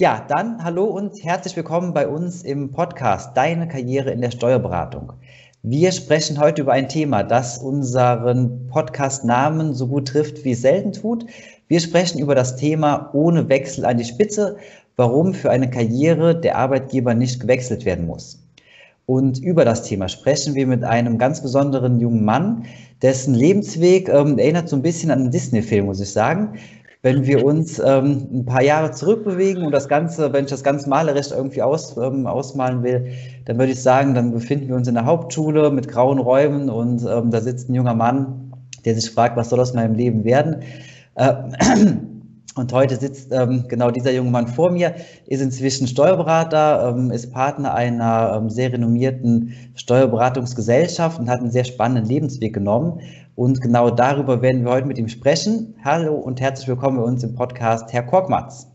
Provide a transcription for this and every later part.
Ja, dann hallo und herzlich willkommen bei uns im Podcast Deine Karriere in der Steuerberatung. Wir sprechen heute über ein Thema, das unseren Podcast-Namen so gut trifft, wie es selten tut. Wir sprechen über das Thema ohne Wechsel an die Spitze, warum für eine Karriere der Arbeitgeber nicht gewechselt werden muss. Und über das Thema sprechen wir mit einem ganz besonderen jungen Mann, dessen Lebensweg ähm, erinnert so ein bisschen an einen Disney-Film, muss ich sagen. Wenn wir uns ähm, ein paar Jahre zurückbewegen und das Ganze, wenn ich das ganz malerisch irgendwie aus, ähm, ausmalen will, dann würde ich sagen, dann befinden wir uns in der Hauptschule mit grauen Räumen und ähm, da sitzt ein junger Mann, der sich fragt, was soll aus meinem Leben werden? Äh, und heute sitzt ähm, genau dieser junge Mann vor mir, ist inzwischen Steuerberater, ähm, ist Partner einer ähm, sehr renommierten Steuerberatungsgesellschaft und hat einen sehr spannenden Lebensweg genommen. Und genau darüber werden wir heute mit ihm sprechen. Hallo und herzlich willkommen bei uns im Podcast, Herr Korkmatz.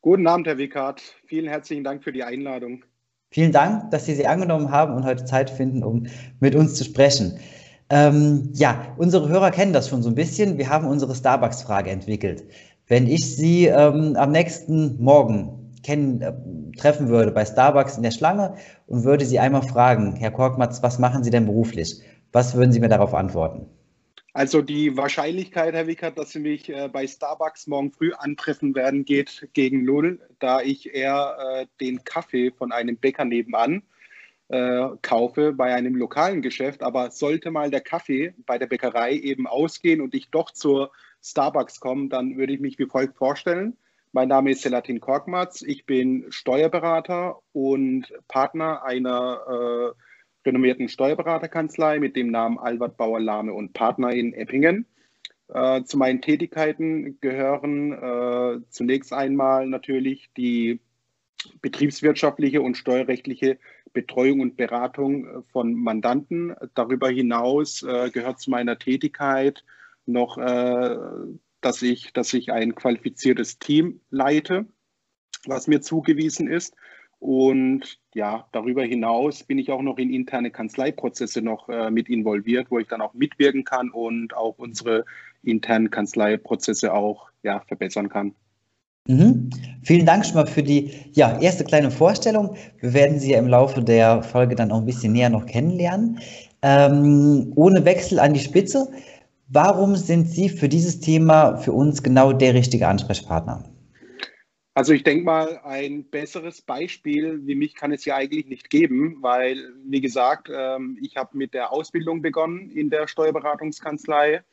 Guten Abend, Herr Wickhardt. Vielen herzlichen Dank für die Einladung. Vielen Dank, dass Sie sie angenommen haben und heute Zeit finden, um mit uns zu sprechen. Ähm, ja, unsere Hörer kennen das schon so ein bisschen. Wir haben unsere Starbucks-Frage entwickelt. Wenn ich Sie ähm, am nächsten Morgen kennen, äh, treffen würde bei Starbucks in der Schlange und würde Sie einmal fragen, Herr Korkmatz, was machen Sie denn beruflich? Was würden Sie mir darauf antworten? Also die Wahrscheinlichkeit, Herr Wickert, dass Sie mich äh, bei Starbucks morgen früh antreffen werden, geht gegen null, da ich eher äh, den Kaffee von einem Bäcker nebenan äh, kaufe bei einem lokalen Geschäft. Aber sollte mal der Kaffee bei der Bäckerei eben ausgehen und ich doch zur Starbucks komme, dann würde ich mich wie folgt vorstellen. Mein Name ist Selatin Korkmaz, ich bin Steuerberater und Partner einer äh, renommierten Steuerberaterkanzlei mit dem Namen Albert Bauer Lahme und Partner in Eppingen. Äh, zu meinen Tätigkeiten gehören äh, zunächst einmal natürlich die betriebswirtschaftliche und steuerrechtliche Betreuung und Beratung von Mandanten. Darüber hinaus äh, gehört zu meiner Tätigkeit noch, äh, dass, ich, dass ich ein qualifiziertes Team leite, was mir zugewiesen ist. Und ja, darüber hinaus bin ich auch noch in interne Kanzleiprozesse noch äh, mit involviert, wo ich dann auch mitwirken kann und auch unsere internen Kanzleiprozesse auch ja, verbessern kann. Mhm. Vielen Dank schon mal für die ja, erste kleine Vorstellung. Wir werden Sie ja im Laufe der Folge dann auch ein bisschen näher noch kennenlernen. Ähm, ohne Wechsel an die Spitze, warum sind Sie für dieses Thema für uns genau der richtige Ansprechpartner? Also ich denke mal, ein besseres Beispiel wie mich kann es ja eigentlich nicht geben, weil, wie gesagt, ähm, ich habe mit der Ausbildung begonnen in der Steuerberatungskanzlei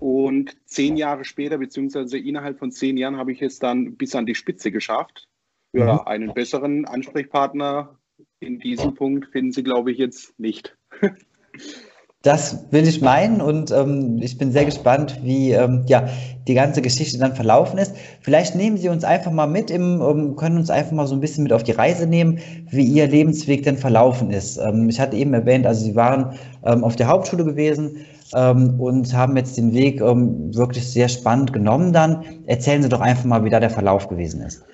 und zehn Jahre später, beziehungsweise innerhalb von zehn Jahren, habe ich es dann bis an die Spitze geschafft. Ja, mhm. einen besseren Ansprechpartner in diesem Punkt finden Sie, glaube ich, jetzt nicht. Das will ich meinen und ähm, ich bin sehr gespannt, wie ähm, ja, die ganze Geschichte dann verlaufen ist. Vielleicht nehmen Sie uns einfach mal mit, im, ähm, können uns einfach mal so ein bisschen mit auf die Reise nehmen, wie Ihr Lebensweg denn verlaufen ist. Ähm, ich hatte eben erwähnt, also Sie waren ähm, auf der Hauptschule gewesen ähm, und haben jetzt den Weg wirklich sehr spannend genommen dann. Erzählen Sie doch einfach mal, wie da der Verlauf gewesen ist.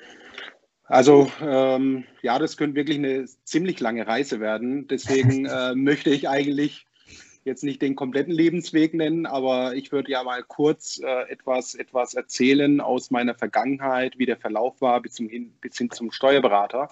Also ähm, ja, das könnte wirklich eine ziemlich lange Reise werden. Deswegen äh, möchte ich eigentlich jetzt nicht den kompletten Lebensweg nennen, aber ich würde ja mal kurz äh, etwas, etwas erzählen aus meiner Vergangenheit, wie der Verlauf war bis, zum, bis hin zum Steuerberater.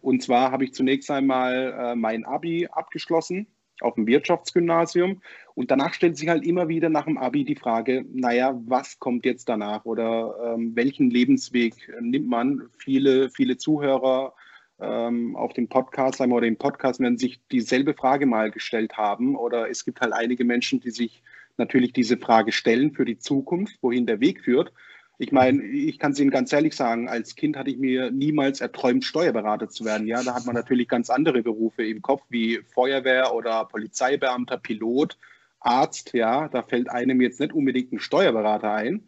Und zwar habe ich zunächst einmal äh, mein Abi abgeschlossen auf dem Wirtschaftsgymnasium. Und danach stellt sich halt immer wieder nach dem Abi die Frage, naja, was kommt jetzt danach oder ähm, welchen Lebensweg nimmt man? Viele, viele Zuhörer ähm, auf dem Podcast oder im Podcast werden sich dieselbe Frage mal gestellt haben. Oder es gibt halt einige Menschen, die sich natürlich diese Frage stellen für die Zukunft, wohin der Weg führt. Ich meine, ich kann es Ihnen ganz ehrlich sagen, als Kind hatte ich mir niemals erträumt, Steuerberater zu werden. Ja, da hat man natürlich ganz andere Berufe im Kopf, wie Feuerwehr oder Polizeibeamter, Pilot, Arzt. Ja, da fällt einem jetzt nicht unbedingt ein Steuerberater ein.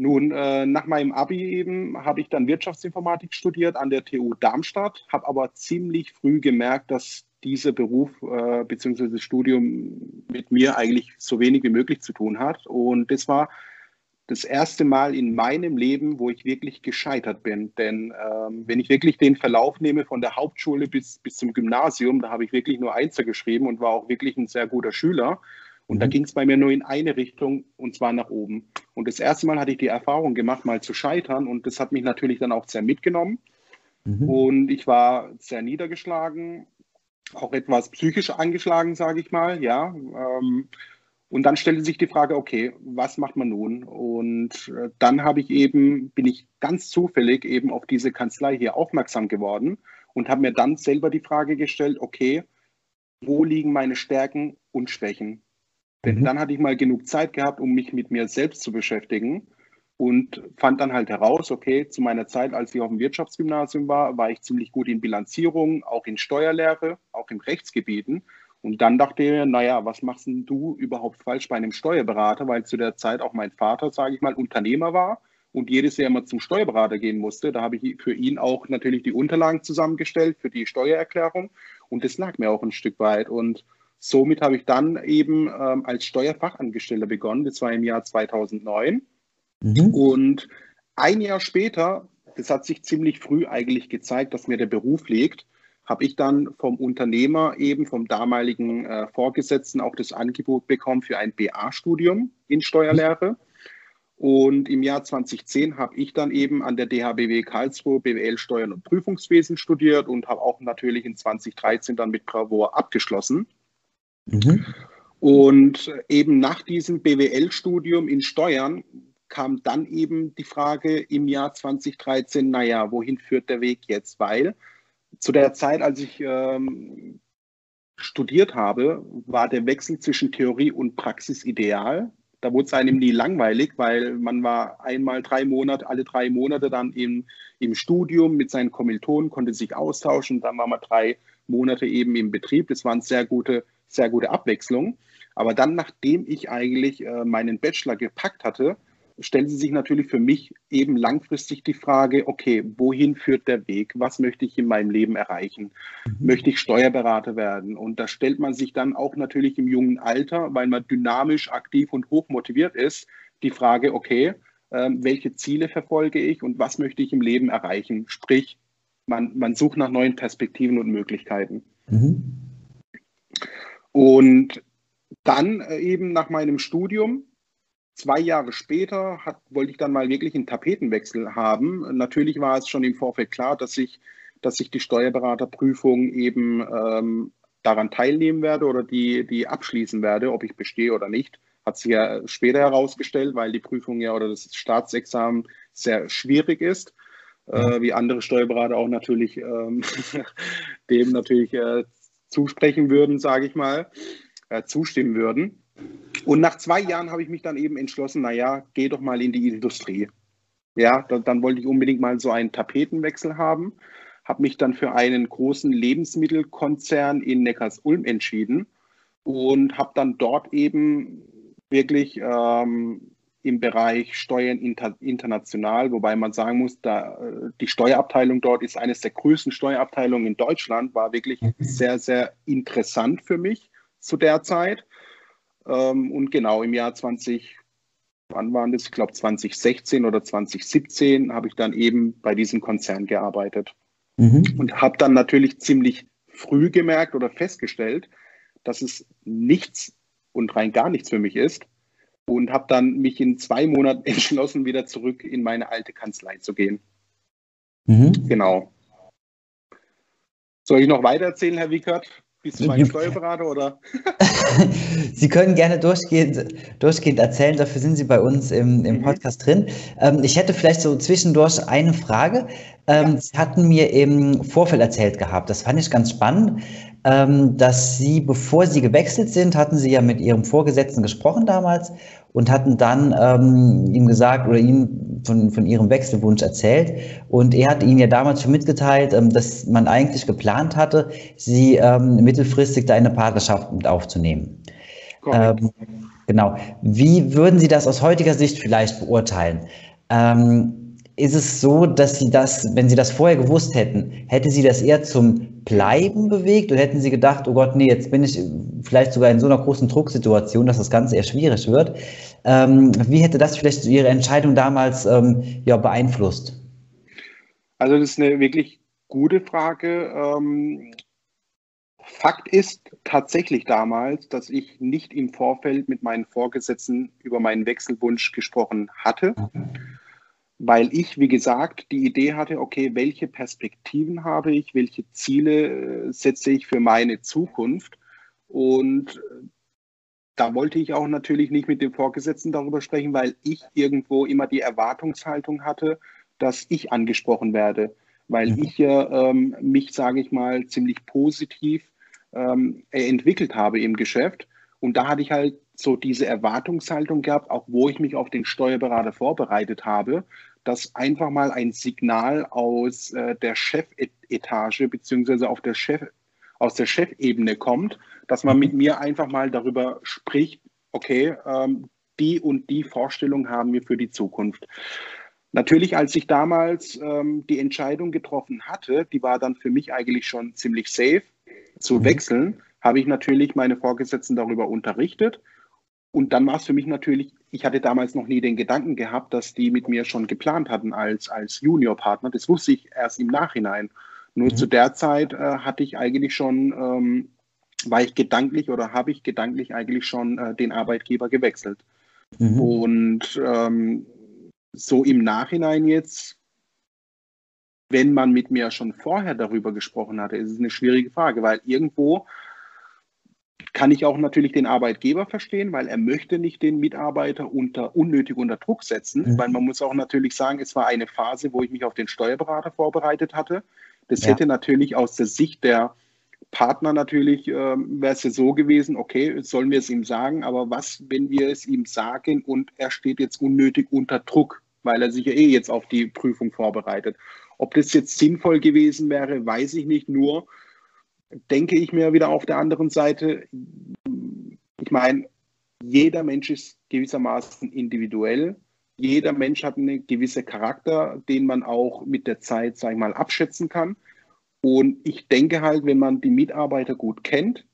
Nun, äh, nach meinem Abi eben habe ich dann Wirtschaftsinformatik studiert an der TU Darmstadt, habe aber ziemlich früh gemerkt, dass dieser Beruf äh, bzw. Studium mit mir eigentlich so wenig wie möglich zu tun hat. Und das war das erste Mal in meinem Leben, wo ich wirklich gescheitert bin. Denn ähm, wenn ich wirklich den Verlauf nehme von der Hauptschule bis, bis zum Gymnasium, da habe ich wirklich nur Einser geschrieben und war auch wirklich ein sehr guter Schüler. Und mhm. da ging es bei mir nur in eine Richtung und zwar nach oben. Und das erste Mal hatte ich die Erfahrung gemacht, mal zu scheitern und das hat mich natürlich dann auch sehr mitgenommen. Mhm. Und ich war sehr niedergeschlagen, auch etwas psychisch angeschlagen, sage ich mal, ja. Ähm, und dann stellte sich die Frage, okay, was macht man nun? Und äh, dann habe ich eben, bin ich ganz zufällig eben auf diese Kanzlei hier aufmerksam geworden und habe mir dann selber die Frage gestellt, okay, wo liegen meine Stärken und Schwächen? Denn mhm. dann hatte ich mal genug Zeit gehabt, um mich mit mir selbst zu beschäftigen und fand dann halt heraus, okay, zu meiner Zeit, als ich auf dem Wirtschaftsgymnasium war, war ich ziemlich gut in Bilanzierung, auch in Steuerlehre, auch in Rechtsgebieten und dann dachte ich mir, naja, was machst denn du überhaupt falsch bei einem Steuerberater? Weil zu der Zeit auch mein Vater, sage ich mal, Unternehmer war und jedes Jahr immer zum Steuerberater gehen musste. Da habe ich für ihn auch natürlich die Unterlagen zusammengestellt für die Steuererklärung. Und das lag mir auch ein Stück weit. Und somit habe ich dann eben ähm, als Steuerfachangestellter begonnen. Das war im Jahr 2009. Mhm. Und ein Jahr später, das hat sich ziemlich früh eigentlich gezeigt, dass mir der Beruf liegt habe ich dann vom Unternehmer eben, vom damaligen äh, Vorgesetzten auch das Angebot bekommen für ein BA-Studium in Steuerlehre. Und im Jahr 2010 habe ich dann eben an der DHBW Karlsruhe BWL Steuern und Prüfungswesen studiert und habe auch natürlich in 2013 dann mit Bravour abgeschlossen. Mhm. Und eben nach diesem BWL-Studium in Steuern kam dann eben die Frage im Jahr 2013, naja, wohin führt der Weg jetzt? Weil zu der Zeit, als ich ähm, studiert habe, war der Wechsel zwischen Theorie und Praxis ideal. Da wurde es einem nie langweilig, weil man war einmal drei Monate, alle drei Monate dann im, im Studium mit seinen Kommilitonen, konnte sich austauschen. Dann war man drei Monate eben im Betrieb. Das war eine sehr gute, sehr gute Abwechslung. Aber dann, nachdem ich eigentlich äh, meinen Bachelor gepackt hatte, stellen Sie sich natürlich für mich eben langfristig die Frage, okay, wohin führt der Weg? Was möchte ich in meinem Leben erreichen? Mhm. Möchte ich Steuerberater werden? Und da stellt man sich dann auch natürlich im jungen Alter, weil man dynamisch, aktiv und hoch motiviert ist, die Frage, okay, äh, welche Ziele verfolge ich und was möchte ich im Leben erreichen? Sprich, man, man sucht nach neuen Perspektiven und Möglichkeiten. Mhm. Und dann äh, eben nach meinem Studium Zwei Jahre später hat, wollte ich dann mal wirklich einen Tapetenwechsel haben. Natürlich war es schon im Vorfeld klar, dass ich, dass ich die Steuerberaterprüfung eben ähm, daran teilnehmen werde oder die, die abschließen werde, ob ich bestehe oder nicht. Hat sich ja später herausgestellt, weil die Prüfung ja oder das Staatsexamen sehr schwierig ist, äh, wie andere Steuerberater auch natürlich ähm, dem natürlich äh, zusprechen würden, sage ich mal, äh, zustimmen würden. Und nach zwei Jahren habe ich mich dann eben entschlossen, naja, geh doch mal in die Industrie. Ja, dann, dann wollte ich unbedingt mal so einen Tapetenwechsel haben, habe mich dann für einen großen Lebensmittelkonzern in Neckars-Ulm entschieden und habe dann dort eben wirklich ähm, im Bereich Steuern inter, international, wobei man sagen muss, da, äh, die Steuerabteilung dort ist eines der größten Steuerabteilungen in Deutschland, war wirklich sehr, sehr interessant für mich zu der Zeit. Ähm, und genau im Jahr 20, wann waren das? Ich glaube 2016 oder 2017 habe ich dann eben bei diesem Konzern gearbeitet. Mhm. Und habe dann natürlich ziemlich früh gemerkt oder festgestellt, dass es nichts und rein gar nichts für mich ist. Und habe dann mich in zwei Monaten entschlossen, wieder zurück in meine alte Kanzlei zu gehen. Mhm. Genau. Soll ich noch weiter erzählen, Herr Wickert? Bist du mein Steuerberater oder? Sie können gerne durchgehend, durchgehend erzählen, dafür sind Sie bei uns im, im mhm. Podcast drin. Ähm, ich hätte vielleicht so zwischendurch eine Frage. Ähm, ja. Sie hatten mir im Vorfeld erzählt gehabt, das fand ich ganz spannend, dass Sie, bevor Sie gewechselt sind, hatten Sie ja mit Ihrem Vorgesetzten gesprochen damals und hatten dann ähm, ihm gesagt oder ihm von, von ihrem Wechselwunsch erzählt. Und er hat ihnen ja damals schon mitgeteilt, ähm, dass man eigentlich geplant hatte, sie ähm, mittelfristig da eine Partnerschaft mit aufzunehmen. Ähm, genau. Wie würden Sie das aus heutiger Sicht vielleicht beurteilen? Ähm, ist es so, dass Sie das, wenn Sie das vorher gewusst hätten, hätte Sie das eher zum Bleiben bewegt oder hätten Sie gedacht, oh Gott, nee, jetzt bin ich vielleicht sogar in so einer großen Drucksituation, dass das Ganze eher schwierig wird? Ähm, wie hätte das vielleicht Ihre Entscheidung damals ähm, ja, beeinflusst? Also das ist eine wirklich gute Frage. Ähm, Fakt ist tatsächlich damals, dass ich nicht im Vorfeld mit meinen Vorgesetzten über meinen Wechselwunsch gesprochen hatte, weil ich, wie gesagt, die Idee hatte, okay, welche Perspektiven habe ich, welche Ziele äh, setze ich für meine Zukunft. Und da wollte ich auch natürlich nicht mit dem Vorgesetzten darüber sprechen, weil ich irgendwo immer die Erwartungshaltung hatte, dass ich angesprochen werde, weil mhm. ich ja ähm, mich, sage ich mal, ziemlich positiv ähm, entwickelt habe im Geschäft. Und da hatte ich halt so diese Erwartungshaltung gehabt, auch wo ich mich auf den Steuerberater vorbereitet habe, dass einfach mal ein Signal aus äh, der Chefetage beziehungsweise auf der Chef, aus der Chefebene kommt, dass man mit mir einfach mal darüber spricht, okay, ähm, die und die Vorstellung haben wir für die Zukunft. Natürlich, als ich damals ähm, die Entscheidung getroffen hatte, die war dann für mich eigentlich schon ziemlich safe zu mhm. wechseln, habe ich natürlich meine Vorgesetzten darüber unterrichtet. Und dann war es für mich natürlich, ich hatte damals noch nie den Gedanken gehabt, dass die mit mir schon geplant hatten als, als Juniorpartner. Das wusste ich erst im Nachhinein. Nur mhm. zu der Zeit äh, hatte ich eigentlich schon, ähm, war ich gedanklich oder habe ich gedanklich eigentlich schon äh, den Arbeitgeber gewechselt. Mhm. Und ähm, so im Nachhinein jetzt wenn man mit mir schon vorher darüber gesprochen hatte, ist es eine schwierige Frage, weil irgendwo kann ich auch natürlich den Arbeitgeber verstehen, weil er möchte nicht den Mitarbeiter unter, unnötig unter Druck setzen, mhm. weil man muss auch natürlich sagen, es war eine Phase, wo ich mich auf den Steuerberater vorbereitet hatte. Das ja. hätte natürlich aus der Sicht der Partner natürlich, äh, wäre es ja so gewesen, okay, sollen wir es ihm sagen, aber was, wenn wir es ihm sagen und er steht jetzt unnötig unter Druck, weil er sich ja eh jetzt auf die Prüfung vorbereitet. Ob das jetzt sinnvoll gewesen wäre, weiß ich nicht. Nur denke ich mir wieder auf der anderen Seite, ich meine, jeder Mensch ist gewissermaßen individuell. Jeder Mensch hat einen gewissen Charakter, den man auch mit der Zeit, sage ich mal, abschätzen kann. Und ich denke halt, wenn man die Mitarbeiter gut kennt,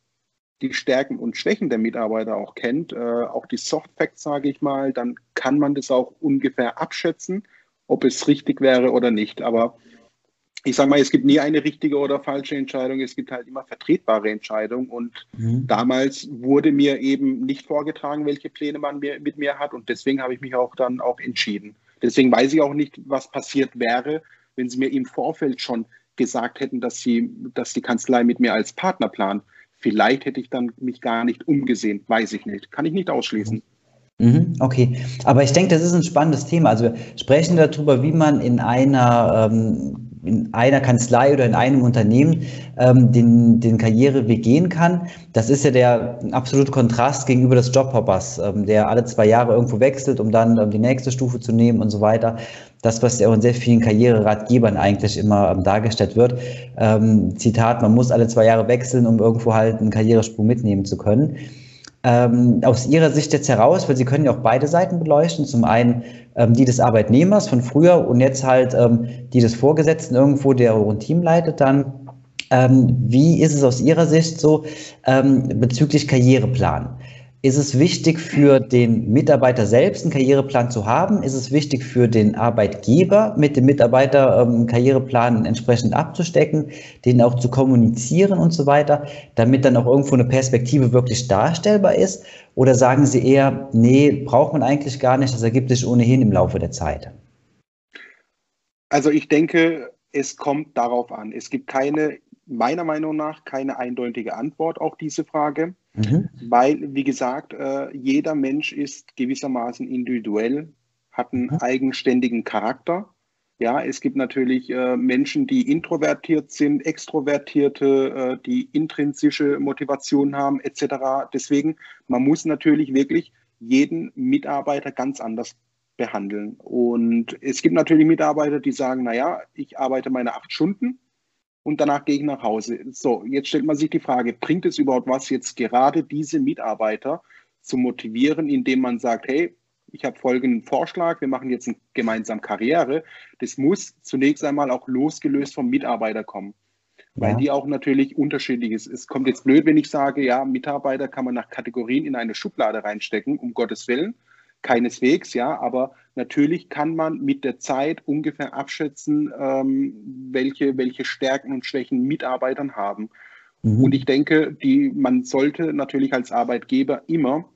die Stärken und Schwächen der Mitarbeiter auch kennt, äh, auch die Soft Facts, sage ich mal, dann kann man das auch ungefähr abschätzen ob es richtig wäre oder nicht. Aber ich sage mal, es gibt nie eine richtige oder falsche Entscheidung, es gibt halt immer vertretbare Entscheidungen. Und mhm. damals wurde mir eben nicht vorgetragen, welche Pläne man mir, mit mir hat. Und deswegen habe ich mich auch dann auch entschieden. Deswegen weiß ich auch nicht, was passiert wäre, wenn sie mir im Vorfeld schon gesagt hätten, dass sie, dass die Kanzlei mit mir als Partner plant. Vielleicht hätte ich dann mich gar nicht umgesehen, weiß ich nicht. Kann ich nicht ausschließen. Mhm, okay, aber ich denke, das ist ein spannendes Thema. Also wir sprechen darüber, wie man in einer, ähm, in einer Kanzlei oder in einem Unternehmen ähm, den, den Karriereweg gehen kann. Das ist ja der absolute Kontrast gegenüber des Jobhoppers, ähm, der alle zwei Jahre irgendwo wechselt, um dann ähm, die nächste Stufe zu nehmen und so weiter. Das, was ja auch in sehr vielen Karriereratgebern eigentlich immer ähm, dargestellt wird. Ähm, Zitat, man muss alle zwei Jahre wechseln, um irgendwo halt einen Karrieresprung mitnehmen zu können ähm, aus Ihrer Sicht jetzt heraus, weil Sie können ja auch beide Seiten beleuchten, zum einen ähm, die des Arbeitnehmers von früher und jetzt halt ähm, die des Vorgesetzten irgendwo, der ein Team leitet dann. Ähm, wie ist es aus Ihrer Sicht so ähm, bezüglich Karriereplan? Ist es wichtig für den Mitarbeiter selbst einen Karriereplan zu haben? Ist es wichtig für den Arbeitgeber mit dem Mitarbeiter ähm, einen Karriereplan entsprechend abzustecken, den auch zu kommunizieren und so weiter, damit dann auch irgendwo eine Perspektive wirklich darstellbar ist? Oder sagen Sie eher, nee, braucht man eigentlich gar nicht, das ergibt sich ohnehin im Laufe der Zeit? Also ich denke, es kommt darauf an. Es gibt keine, meiner Meinung nach, keine eindeutige Antwort auf diese Frage. Mhm. Weil, wie gesagt, äh, jeder Mensch ist gewissermaßen individuell, hat einen mhm. eigenständigen Charakter. Ja, es gibt natürlich äh, Menschen, die introvertiert sind, extrovertierte, äh, die intrinsische Motivation haben, etc. Deswegen, man muss natürlich wirklich jeden Mitarbeiter ganz anders behandeln. Und es gibt natürlich Mitarbeiter, die sagen, naja, ich arbeite meine acht Stunden und danach gehe ich nach Hause. So, jetzt stellt man sich die Frage, bringt es überhaupt was, jetzt gerade diese Mitarbeiter zu motivieren, indem man sagt, hey, ich habe folgenden Vorschlag, wir machen jetzt gemeinsam Karriere. Das muss zunächst einmal auch losgelöst vom Mitarbeiter kommen, weil ja. die auch natürlich unterschiedlich ist. Es kommt jetzt blöd, wenn ich sage, ja, Mitarbeiter kann man nach Kategorien in eine Schublade reinstecken, um Gottes Willen. Keineswegs, ja, aber natürlich kann man mit der Zeit ungefähr abschätzen, ähm, welche, welche Stärken und Schwächen Mitarbeitern haben. Mhm. Und ich denke, die, man sollte natürlich als Arbeitgeber immer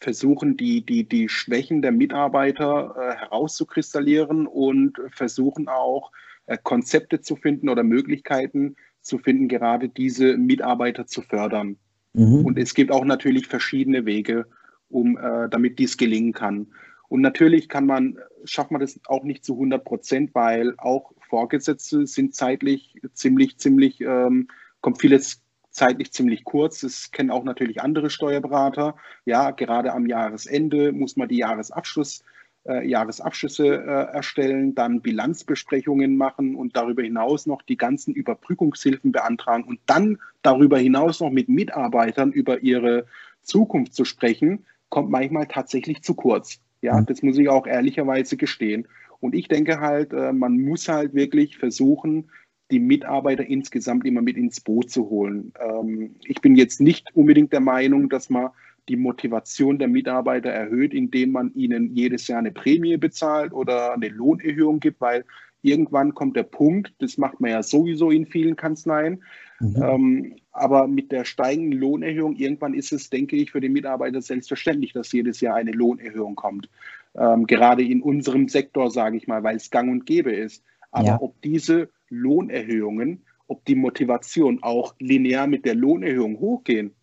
versuchen, die, die, die Schwächen der Mitarbeiter äh, herauszukristallieren und versuchen auch äh, Konzepte zu finden oder Möglichkeiten zu finden, gerade diese Mitarbeiter zu fördern. Mhm. Und es gibt auch natürlich verschiedene Wege, um, äh, damit dies gelingen kann. Und natürlich kann man, schafft man das auch nicht zu 100 Prozent, weil auch Vorgesetzte sind zeitlich ziemlich, ziemlich, ähm, kommt vieles zeitlich ziemlich kurz. Das kennen auch natürlich andere Steuerberater. Ja, gerade am Jahresende muss man die Jahresabschluss, äh, Jahresabschlüsse äh, erstellen, dann Bilanzbesprechungen machen und darüber hinaus noch die ganzen Überbrückungshilfen beantragen und dann darüber hinaus noch mit Mitarbeitern über ihre Zukunft zu sprechen, kommt manchmal tatsächlich zu kurz. Ja, mhm. das muss ich auch ehrlicherweise gestehen. Und ich denke halt, äh, man muss halt wirklich versuchen, die Mitarbeiter insgesamt immer mit ins Boot zu holen. Ähm, ich bin jetzt nicht unbedingt der Meinung, dass man die Motivation der Mitarbeiter erhöht, indem man ihnen jedes Jahr eine Prämie bezahlt oder eine Lohnerhöhung gibt, weil irgendwann kommt der Punkt, das macht man ja sowieso in vielen Kanzleien, mhm. Aber mit der steigenden Lohnerhöhung, irgendwann ist es, denke ich, für den Mitarbeiter selbstverständlich, dass jedes Jahr eine Lohnerhöhung kommt. Ähm, gerade in unserem Sektor, sage ich mal, weil es gang und gäbe ist. Aber ja. ob diese Lohnerhöhungen, ob die Motivation auch linear mit der Lohnerhöhung hochgehen,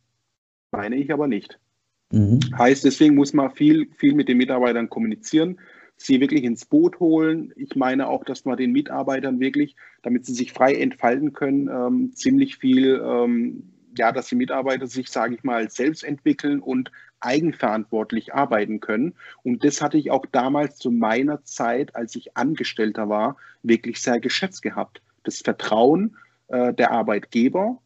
meine ich aber nicht. Mhm. Heißt, deswegen muss man viel, viel mit den Mitarbeitern kommunizieren, sie wirklich ins Boot holen. Ich meine auch, dass man den Mitarbeitern wirklich, damit sie sich frei entfalten können, ähm, ziemlich viel, ähm, ja, dass die Mitarbeiter sich, sage ich mal, selbst entwickeln und eigenverantwortlich arbeiten können. Und das hatte ich auch damals zu meiner Zeit, als ich Angestellter war, wirklich sehr geschätzt gehabt. Das Vertrauen äh, der Arbeitgeber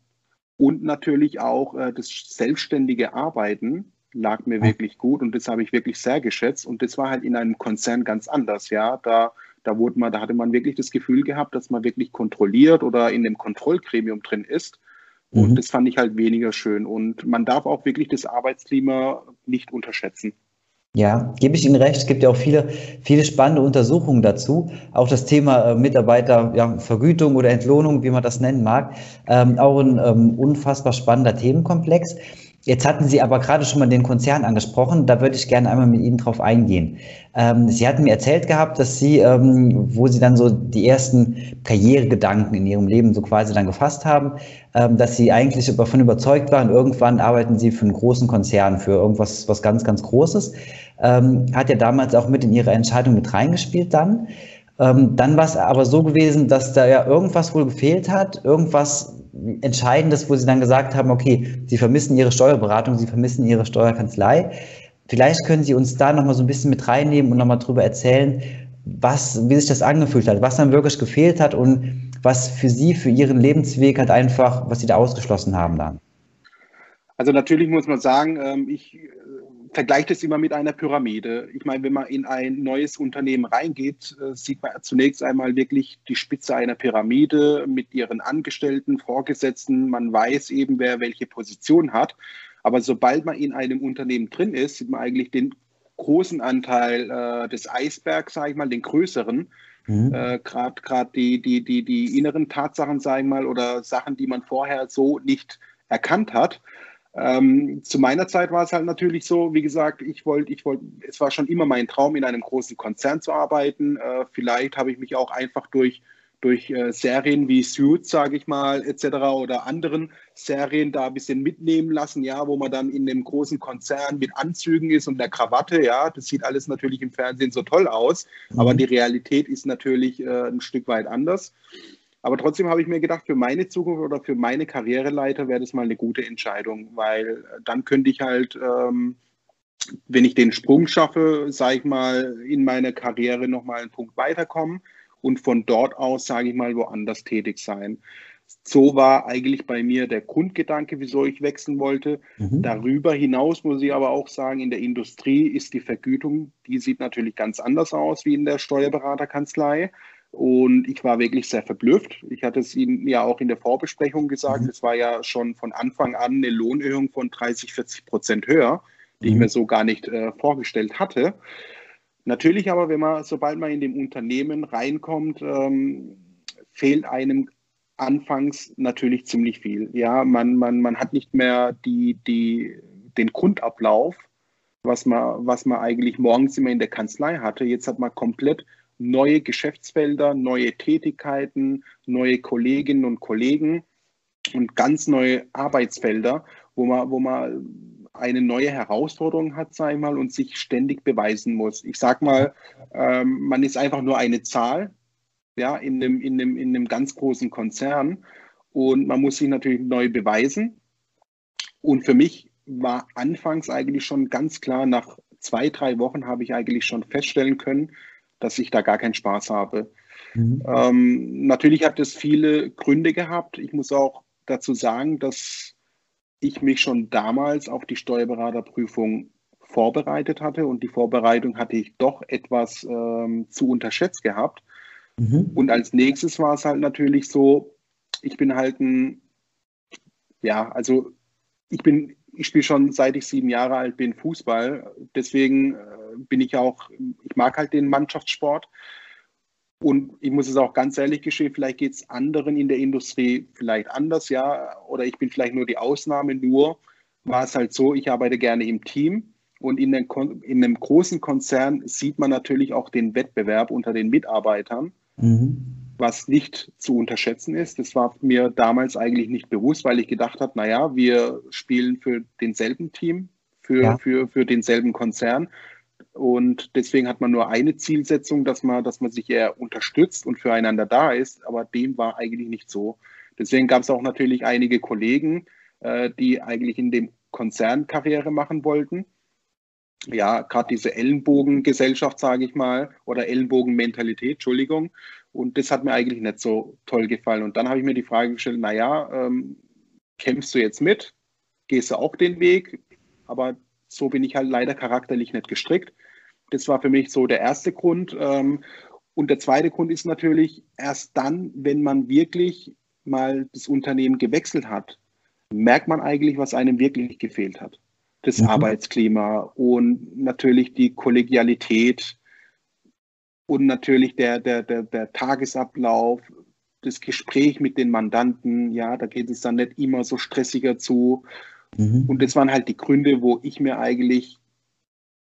und natürlich auch äh, das selbstständige Arbeiten lag mir wirklich gut und das habe ich wirklich sehr geschätzt. Und das war halt in einem Konzern ganz anders, ja. Da, da wurde man, da hatte man wirklich das Gefühl gehabt, dass man wirklich kontrolliert oder in dem Kontrollgremium drin ist. Und mhm. das fand ich halt weniger schön. Und man darf auch wirklich das Arbeitsklima nicht unterschätzen. Ja, gebe ich Ihnen recht. Es gibt ja auch viele, viele spannende Untersuchungen dazu. Auch das Thema äh, Mitarbeitervergütung ja, oder Entlohnung, wie man das nennen mag, ähm, auch ein ähm, unfassbar spannender Themenkomplex. Jetzt hatten Sie aber gerade schon mal den Konzern angesprochen. Da würde ich gerne einmal mit Ihnen drauf eingehen. Ähm, Sie hatten mir erzählt gehabt, dass Sie, ähm, wo Sie dann so die ersten Karrieregedanken in Ihrem Leben so quasi dann gefasst haben, ähm, dass Sie eigentlich davon überzeugt waren, irgendwann arbeiten Sie für einen großen Konzern, für irgendwas was ganz, ganz Großes. Ähm, hat ja damals auch mit in Ihre Entscheidung mit reingespielt dann. Ähm, dann war es aber so gewesen, dass da ja irgendwas wohl gefehlt hat, irgendwas Entscheidendes, wo Sie dann gesagt haben, okay, Sie vermissen Ihre Steuerberatung, Sie vermissen Ihre Steuerkanzlei. Vielleicht können Sie uns da nochmal so ein bisschen mit reinnehmen und nochmal drüber erzählen, was, wie sich das angefühlt hat, was dann wirklich gefehlt hat und was für Sie, für Ihren Lebensweg halt einfach, was Sie da ausgeschlossen haben dann. Also natürlich muss man sagen, ähm, ich vergleicht es immer mit einer Pyramide. Ich meine, wenn man in ein neues Unternehmen reingeht, äh, sieht man zunächst einmal wirklich die Spitze einer Pyramide mit ihren Angestellten, Vorgesetzten. Man weiß eben, wer welche Position hat. Aber sobald man in einem Unternehmen drin ist, sieht man eigentlich den großen Anteil äh, des Eisbergs, sage ich mal, den größeren. Mhm. Äh, Gerade die, die, die, die inneren Tatsachen, sage ich mal, oder Sachen, die man vorher so nicht erkannt hat. Ähm, zu meiner Zeit war es halt natürlich so, wie gesagt, ich wollte, ich wollte, es war schon immer mein Traum, in einem großen Konzern zu arbeiten. Äh, vielleicht habe ich mich auch einfach durch, durch äh, Serien wie Suits, sage ich mal, etc. oder anderen Serien da ein bisschen mitnehmen lassen, ja, wo man dann in einem großen Konzern mit Anzügen ist und der Krawatte, ja, das sieht alles natürlich im Fernsehen so toll aus, mhm. aber die Realität ist natürlich äh, ein Stück weit anders. Aber trotzdem habe ich mir gedacht, für meine Zukunft oder für meine Karriereleiter wäre das mal eine gute Entscheidung, weil dann könnte ich halt, ähm, wenn ich den Sprung schaffe, sage ich mal, in meiner Karriere nochmal einen Punkt weiterkommen und von dort aus, sage ich mal, woanders tätig sein. So war eigentlich bei mir der Grundgedanke, wieso ich wechseln wollte. Mhm. Darüber hinaus muss ich aber auch sagen, in der Industrie ist die Vergütung, die sieht natürlich ganz anders aus wie in der Steuerberaterkanzlei. Und ich war wirklich sehr verblüfft. Ich hatte es Ihnen ja auch in der Vorbesprechung gesagt. Mhm. Es war ja schon von Anfang an eine Lohnerhöhung von 30, 40 Prozent höher, die mhm. ich mir so gar nicht äh, vorgestellt hatte. Natürlich aber, wenn man, sobald man in dem Unternehmen reinkommt, ähm, fehlt einem anfangs natürlich ziemlich viel. Ja, man, man, man hat nicht mehr die, die, den Grundablauf, was man, was man eigentlich morgens immer in der Kanzlei hatte. Jetzt hat man komplett neue Geschäftsfelder, neue Tätigkeiten, neue Kolleginnen und Kollegen und ganz neue Arbeitsfelder, wo man, wo man eine neue Herausforderung hat, sag ich mal, und sich ständig beweisen muss. Ich sag mal, ähm, man ist einfach nur eine Zahl, ja, in einem, in, einem, in einem ganz großen Konzern und man muss sich natürlich neu beweisen. Und für mich war anfangs eigentlich schon ganz klar, nach zwei, drei Wochen habe ich eigentlich schon feststellen können, dass ich da gar keinen Spaß habe. Mhm. Ähm, natürlich hat es viele Gründe gehabt. Ich muss auch dazu sagen, dass ich mich schon damals auf die Steuerberaterprüfung vorbereitet hatte und die Vorbereitung hatte ich doch etwas ähm, zu unterschätzt gehabt. Mhm. Und als nächstes war es halt natürlich so, ich bin halt ein, ja, also ich bin, ich spiele schon seit ich sieben Jahre alt bin Fußball. Deswegen äh, bin ich auch, ich mag halt den Mannschaftssport. Und ich muss es auch ganz ehrlich gestehen, vielleicht geht es anderen in der Industrie vielleicht anders, ja, oder ich bin vielleicht nur die Ausnahme. Nur war es halt so, ich arbeite gerne im Team und in, den, in einem großen Konzern sieht man natürlich auch den Wettbewerb unter den Mitarbeitern, mhm. was nicht zu unterschätzen ist. Das war mir damals eigentlich nicht bewusst, weil ich gedacht habe, naja, wir spielen für denselben Team, für, ja. für, für denselben Konzern. Und deswegen hat man nur eine Zielsetzung, dass man, dass man sich eher unterstützt und füreinander da ist. Aber dem war eigentlich nicht so. Deswegen gab es auch natürlich einige Kollegen, äh, die eigentlich in dem Konzern Karriere machen wollten. Ja, gerade diese Ellenbogengesellschaft, sage ich mal, oder Ellenbogenmentalität, Entschuldigung. Und das hat mir eigentlich nicht so toll gefallen. Und dann habe ich mir die Frage gestellt, naja, ähm, kämpfst du jetzt mit? Gehst du auch den Weg? Aber so bin ich halt leider charakterlich nicht gestrickt. Das war für mich so der erste Grund. Ähm, und der zweite Grund ist natürlich erst dann, wenn man wirklich mal das Unternehmen gewechselt hat, merkt man eigentlich, was einem wirklich gefehlt hat. Das mhm. Arbeitsklima und natürlich die Kollegialität und natürlich der, der, der, der Tagesablauf, das Gespräch mit den Mandanten. Ja, da geht es dann nicht immer so stressiger zu. Mhm. Und das waren halt die Gründe, wo ich mir eigentlich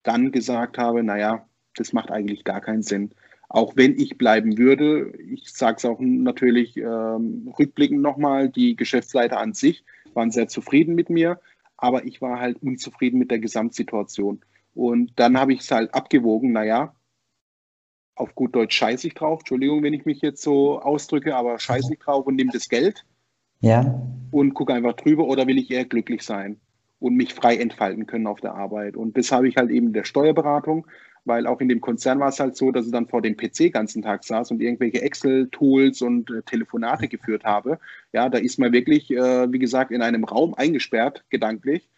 dann gesagt habe, naja, das macht eigentlich gar keinen Sinn. Auch wenn ich bleiben würde, ich sage es auch natürlich ähm, rückblickend nochmal, die Geschäftsleiter an sich waren sehr zufrieden mit mir, aber ich war halt unzufrieden mit der Gesamtsituation. Und dann habe ich es halt abgewogen, naja, auf gut Deutsch scheiße ich drauf, Entschuldigung, wenn ich mich jetzt so ausdrücke, aber scheiße ich drauf und nehme das Geld ja. Und gucke einfach drüber oder will ich eher glücklich sein und mich frei entfalten können auf der Arbeit. Und das habe ich halt eben in der Steuerberatung, weil auch in dem Konzern war es halt so, dass ich dann vor dem PC den ganzen Tag saß und irgendwelche Excel-Tools und äh, Telefonate geführt habe. Ja, da ist man wirklich, äh, wie gesagt, in einem Raum eingesperrt, gedanklich.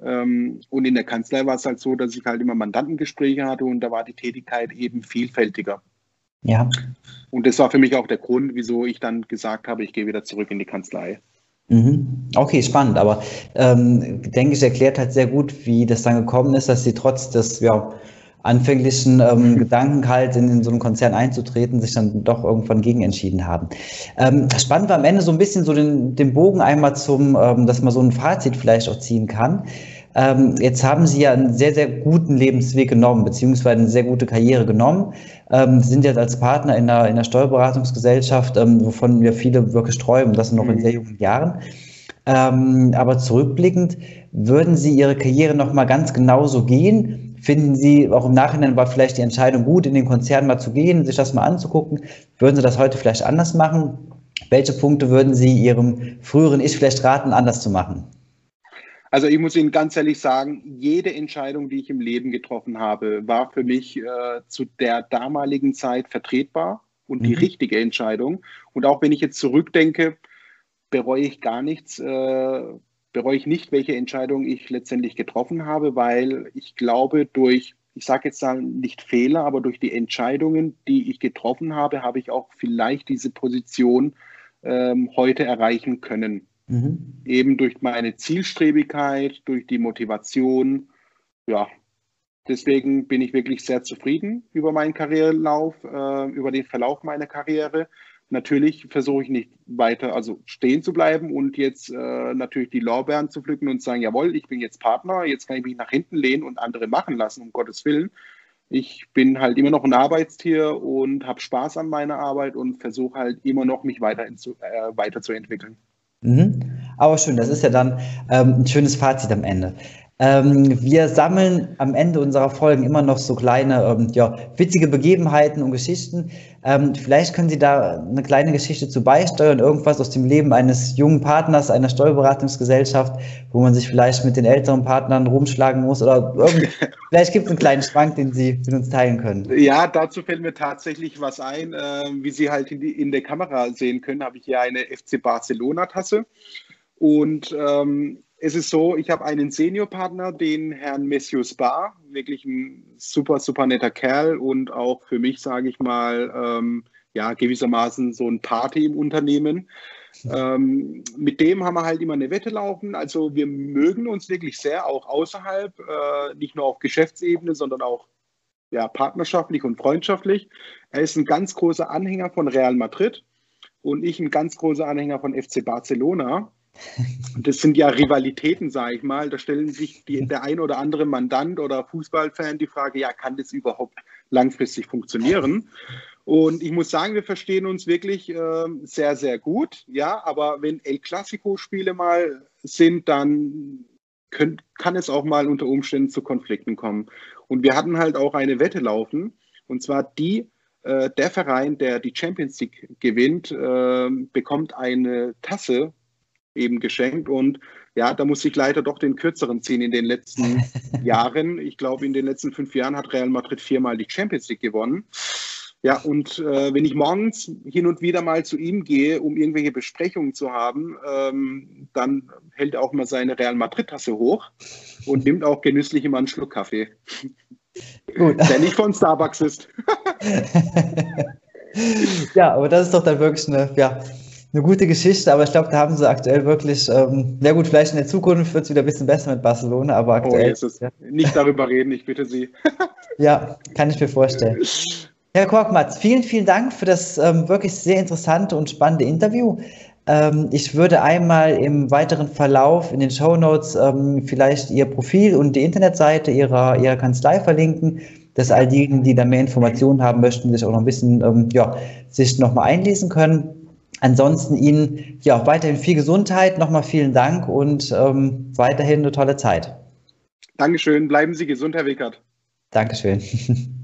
Ähm, und in der Kanzlei war es halt so, dass ich halt immer Mandantengespräche hatte und da war die Tätigkeit eben vielfältiger. Ja. Und das war für mich auch der Grund, wieso ich dann gesagt habe, ich gehe wieder zurück in die Kanzlei. Mhm. Okay, spannend. Aber ähm, denke ich, erklärt halt sehr gut, wie das dann gekommen ist, dass Sie trotz des ja, anfänglichen ähm, Gedanken halt in, in, so einen Konzern einzutreten, sich dann doch irgendwann gegen entschieden haben. Ähm, spannend war am Ende so ein bisschen so den, den Bogen einmal zum, ähm, dass man so ein Fazit vielleicht auch ziehen kann. Ähm, jetzt haben Sie ja einen sehr, sehr guten Lebensweg genommen, beziehungsweise eine sehr gute Karriere genommen. Ähm, sind jetzt als Partner in der, in der Steuerberatungsgesellschaft, ähm, wovon wir viele wirklich träumen, das noch in mhm. sehr jungen Jahren. Ähm, aber zurückblickend, würden Sie Ihre Karriere nochmal ganz genauso gehen? Finden Sie, auch im Nachhinein war vielleicht die Entscheidung gut, in den Konzern mal zu gehen, sich das mal anzugucken? Würden Sie das heute vielleicht anders machen? Welche Punkte würden Sie Ihrem früheren Ich vielleicht raten, anders zu machen? Also ich muss Ihnen ganz ehrlich sagen, jede Entscheidung, die ich im Leben getroffen habe, war für mich äh, zu der damaligen Zeit vertretbar und die mhm. richtige Entscheidung. Und auch wenn ich jetzt zurückdenke, bereue ich gar nichts, äh, bereue ich nicht, welche Entscheidung ich letztendlich getroffen habe, weil ich glaube, durch, ich sage jetzt mal nicht Fehler, aber durch die Entscheidungen, die ich getroffen habe, habe ich auch vielleicht diese Position ähm, heute erreichen können. Mhm. Eben durch meine Zielstrebigkeit, durch die Motivation. Ja, deswegen bin ich wirklich sehr zufrieden über meinen Karrierelauf, äh, über den Verlauf meiner Karriere. natürlich versuche ich nicht weiter, also stehen zu bleiben und jetzt äh, natürlich die Lorbeeren zu pflücken und sagen, jawohl, ich bin jetzt Partner, jetzt kann ich mich nach hinten lehnen und andere machen lassen, um Gottes Willen. Ich bin halt immer noch ein Arbeitstier und habe Spaß an meiner Arbeit und versuche halt immer noch, mich weiter äh, weiterzuentwickeln. Mhm. Aber schön, das ist ja dann ähm, ein schönes Fazit am Ende. Ähm, wir sammeln am Ende unserer Folgen immer noch so kleine, ähm, ja, witzige Begebenheiten und Geschichten. Ähm, vielleicht können Sie da eine kleine Geschichte zu beisteuern, irgendwas aus dem Leben eines jungen Partners einer Steuerberatungsgesellschaft, wo man sich vielleicht mit den älteren Partnern rumschlagen muss oder vielleicht gibt es einen kleinen Schwank, den Sie mit uns teilen können. Ja, dazu fällt mir tatsächlich was ein. Äh, wie Sie halt in, die, in der Kamera sehen können, habe ich hier eine FC Barcelona Tasse. Und ähm, es ist so, ich habe einen Seniorpartner, den Herrn Messius Bar, wirklich ein super, super netter Kerl und auch für mich, sage ich mal, ähm, ja, gewissermaßen so ein Party im Unternehmen. Ähm, mit dem haben wir halt immer eine Wette laufen. Also wir mögen uns wirklich sehr, auch außerhalb, äh, nicht nur auf Geschäftsebene, sondern auch ja, partnerschaftlich und freundschaftlich. Er ist ein ganz großer Anhänger von Real Madrid und ich ein ganz großer Anhänger von FC Barcelona. Das sind ja Rivalitäten, sage ich mal. Da stellen sich die, der ein oder andere Mandant oder Fußballfan die Frage, ja, kann das überhaupt langfristig funktionieren? Und ich muss sagen, wir verstehen uns wirklich äh, sehr, sehr gut. Ja, aber wenn El Clasico-Spiele mal sind, dann könnt, kann es auch mal unter Umständen zu Konflikten kommen. Und wir hatten halt auch eine Wette laufen. Und zwar die, äh, der Verein, der die Champions League gewinnt, äh, bekommt eine Tasse eben geschenkt. Und ja, da muss ich leider doch den kürzeren ziehen in den letzten Jahren. Ich glaube, in den letzten fünf Jahren hat Real Madrid viermal die Champions League gewonnen. Ja, und äh, wenn ich morgens hin und wieder mal zu ihm gehe, um irgendwelche Besprechungen zu haben, ähm, dann hält er auch mal seine Real Madrid-Tasse hoch und nimmt auch genüsslich immer einen Schluck Kaffee. Gut. Der nicht von Starbucks ist. ja, aber das ist doch dann wirklich eine, ja, eine gute Geschichte, aber ich glaube, da haben sie aktuell wirklich, ähm, ja gut, vielleicht in der Zukunft wird es wieder ein bisschen besser mit Barcelona, aber oh, aktuell. Oh, ja. Nicht darüber reden, ich bitte Sie. ja, kann ich mir vorstellen. Herr Korkmatz, vielen, vielen Dank für das ähm, wirklich sehr interessante und spannende Interview. Ähm, ich würde einmal im weiteren Verlauf in den Show Notes ähm, vielleicht Ihr Profil und die Internetseite Ihrer, Ihrer Kanzlei verlinken, dass all diejenigen, die da mehr Informationen haben möchten, sich auch noch ein bisschen, ähm, ja, sich nochmal einlesen können. Ansonsten Ihnen ja auch weiterhin viel Gesundheit, nochmal vielen Dank und ähm, weiterhin eine tolle Zeit. Dankeschön, bleiben Sie gesund, Herr Wickert. Dankeschön.